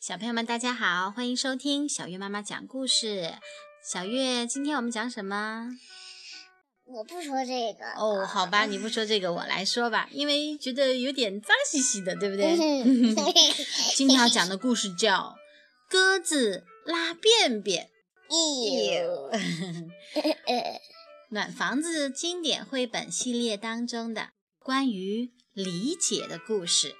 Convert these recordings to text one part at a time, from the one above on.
小朋友们，大家好，欢迎收听小月妈妈讲故事。小月，今天我们讲什么？我不说这个哦，好吧，你不说这个，我来说吧，因为觉得有点脏兮兮的，对不对？今天要讲的故事叫《鸽子拉便便》。暖房子经典绘本系列当中的关于理解的故事。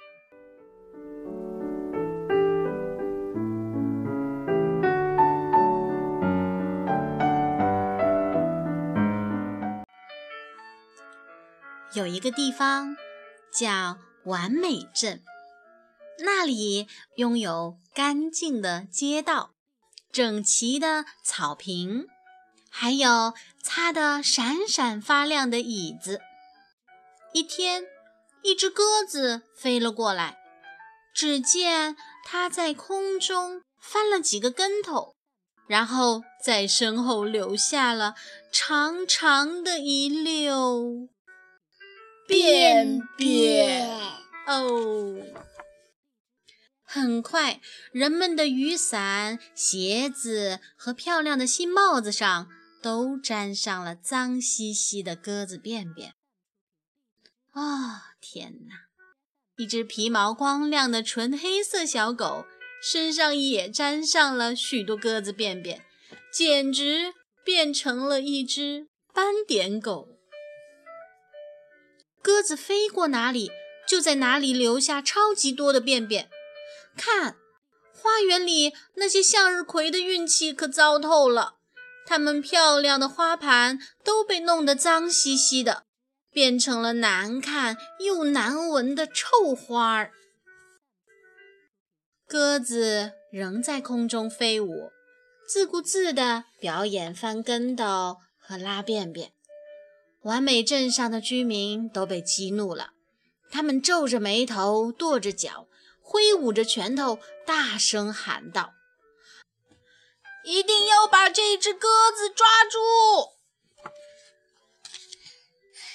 有一个地方叫完美镇，那里拥有干净的街道、整齐的草坪，还有擦得闪闪发亮的椅子。一天，一只鸽子飞了过来，只见它在空中翻了几个跟头，然后在身后留下了长长的一溜。便便哦！很快，人们的雨伞、鞋子和漂亮的新帽子上都沾上了脏兮兮的鸽子便便。啊，天哪！一只皮毛光亮的纯黑色小狗身上也沾上了许多鸽子便便，简直变成了一只斑点狗。鸽子飞过哪里，就在哪里留下超级多的便便。看，花园里那些向日葵的运气可糟透了，它们漂亮的花盘都被弄得脏兮兮的，变成了难看又难闻的臭花儿。鸽子仍在空中飞舞，自顾自地表演翻跟斗和拉便便。完美镇上的居民都被激怒了，他们皱着眉头，跺着脚，挥舞着拳头，大声喊道：“一定要把这只鸽子抓住！”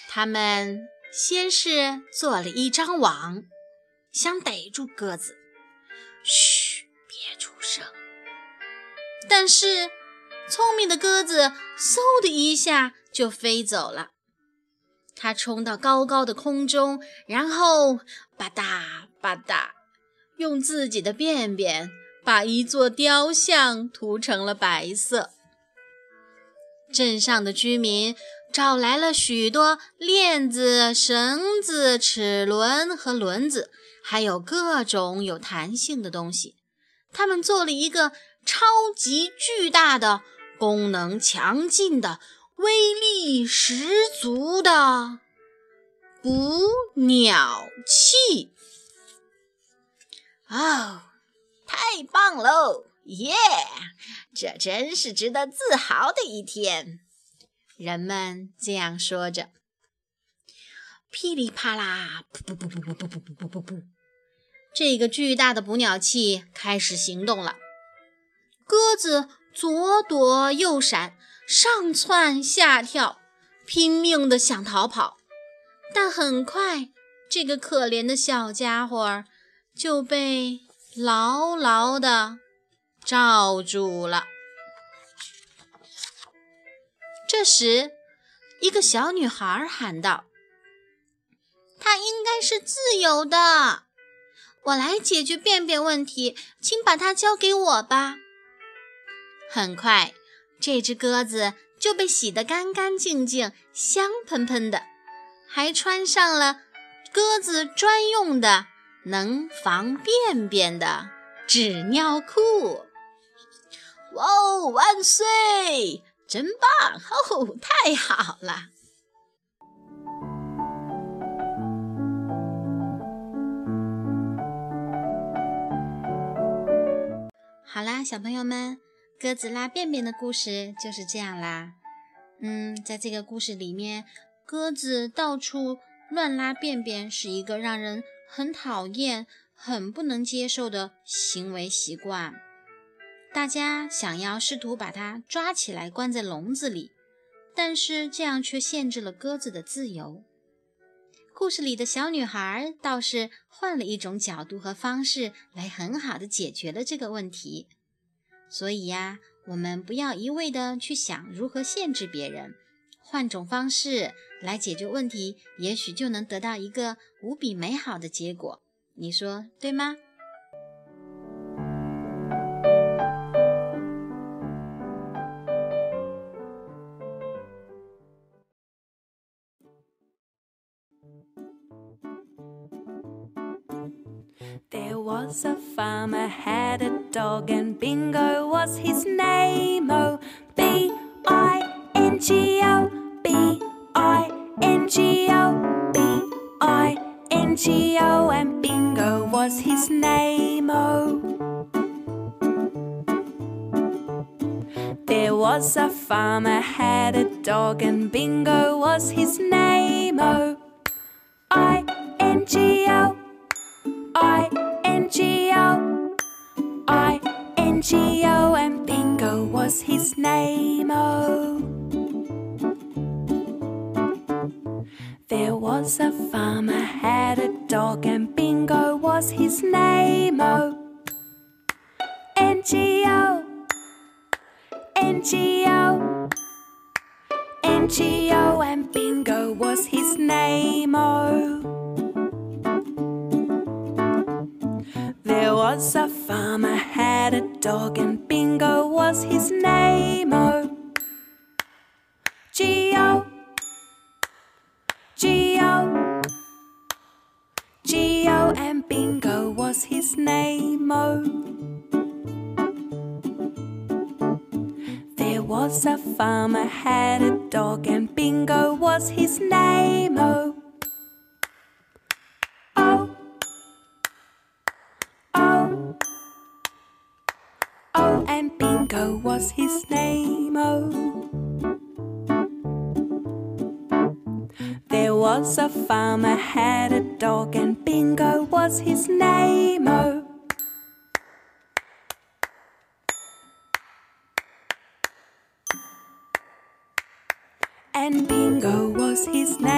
他们先是做了一张网，想逮住鸽子。嘘，别出声。但是聪明的鸽子嗖的一下就飞走了。它冲到高高的空中，然后吧嗒吧嗒，用自己的便便把一座雕像涂成了白色。镇上的居民找来了许多链子、绳子、齿轮和轮子，还有各种有弹性的东西。他们做了一个超级巨大的、功能强劲的。威力十足的捕鸟器哦，太棒喽！耶，这真是值得自豪的一天。人们这样说着。噼里啪啦，噗噗噗噗噗噗噗噗噗噗，这个巨大的捕鸟器开始行动了。鸽子左躲右闪。上窜下跳，拼命地想逃跑，但很快，这个可怜的小家伙就被牢牢地罩住了。这时，一个小女孩喊道：“它应该是自由的，我来解决便便问题，请把它交给我吧。”很快。这只鸽子就被洗得干干净净、香喷喷的，还穿上了鸽子专用的能防便便的纸尿裤。哇哦，万岁！真棒！哦，太好了！好啦，小朋友们。鸽子拉便便的故事就是这样啦。嗯，在这个故事里面，鸽子到处乱拉便便是一个让人很讨厌、很不能接受的行为习惯。大家想要试图把它抓起来关在笼子里，但是这样却限制了鸽子的自由。故事里的小女孩倒是换了一种角度和方式来很好的解决了这个问题。所以呀，我们不要一味的去想如何限制别人，换种方式来解决问题，也许就能得到一个无比美好的结果。你说对吗？There was a farmer had a dog and Bingo was his name. Oh, B I N G O, B I N G O, B I N G O, and Bingo was his name. Oh. There was a farmer had a dog and Bingo was his name. Oh, N G O and Bingo was his name oh. There was a farmer had a dog and Bingo was his name oh. N G O N G O N G O and Bingo was his name oh. There was a farmer had a dog and Bingo was his name. Oh, G O G O G O and Bingo was his name. Oh, there was a farmer had a dog and Bingo was his name. Oh. Bingo was his name. Oh, there was a farmer had a dog, and Bingo was his name. Oh. And Bingo was his name.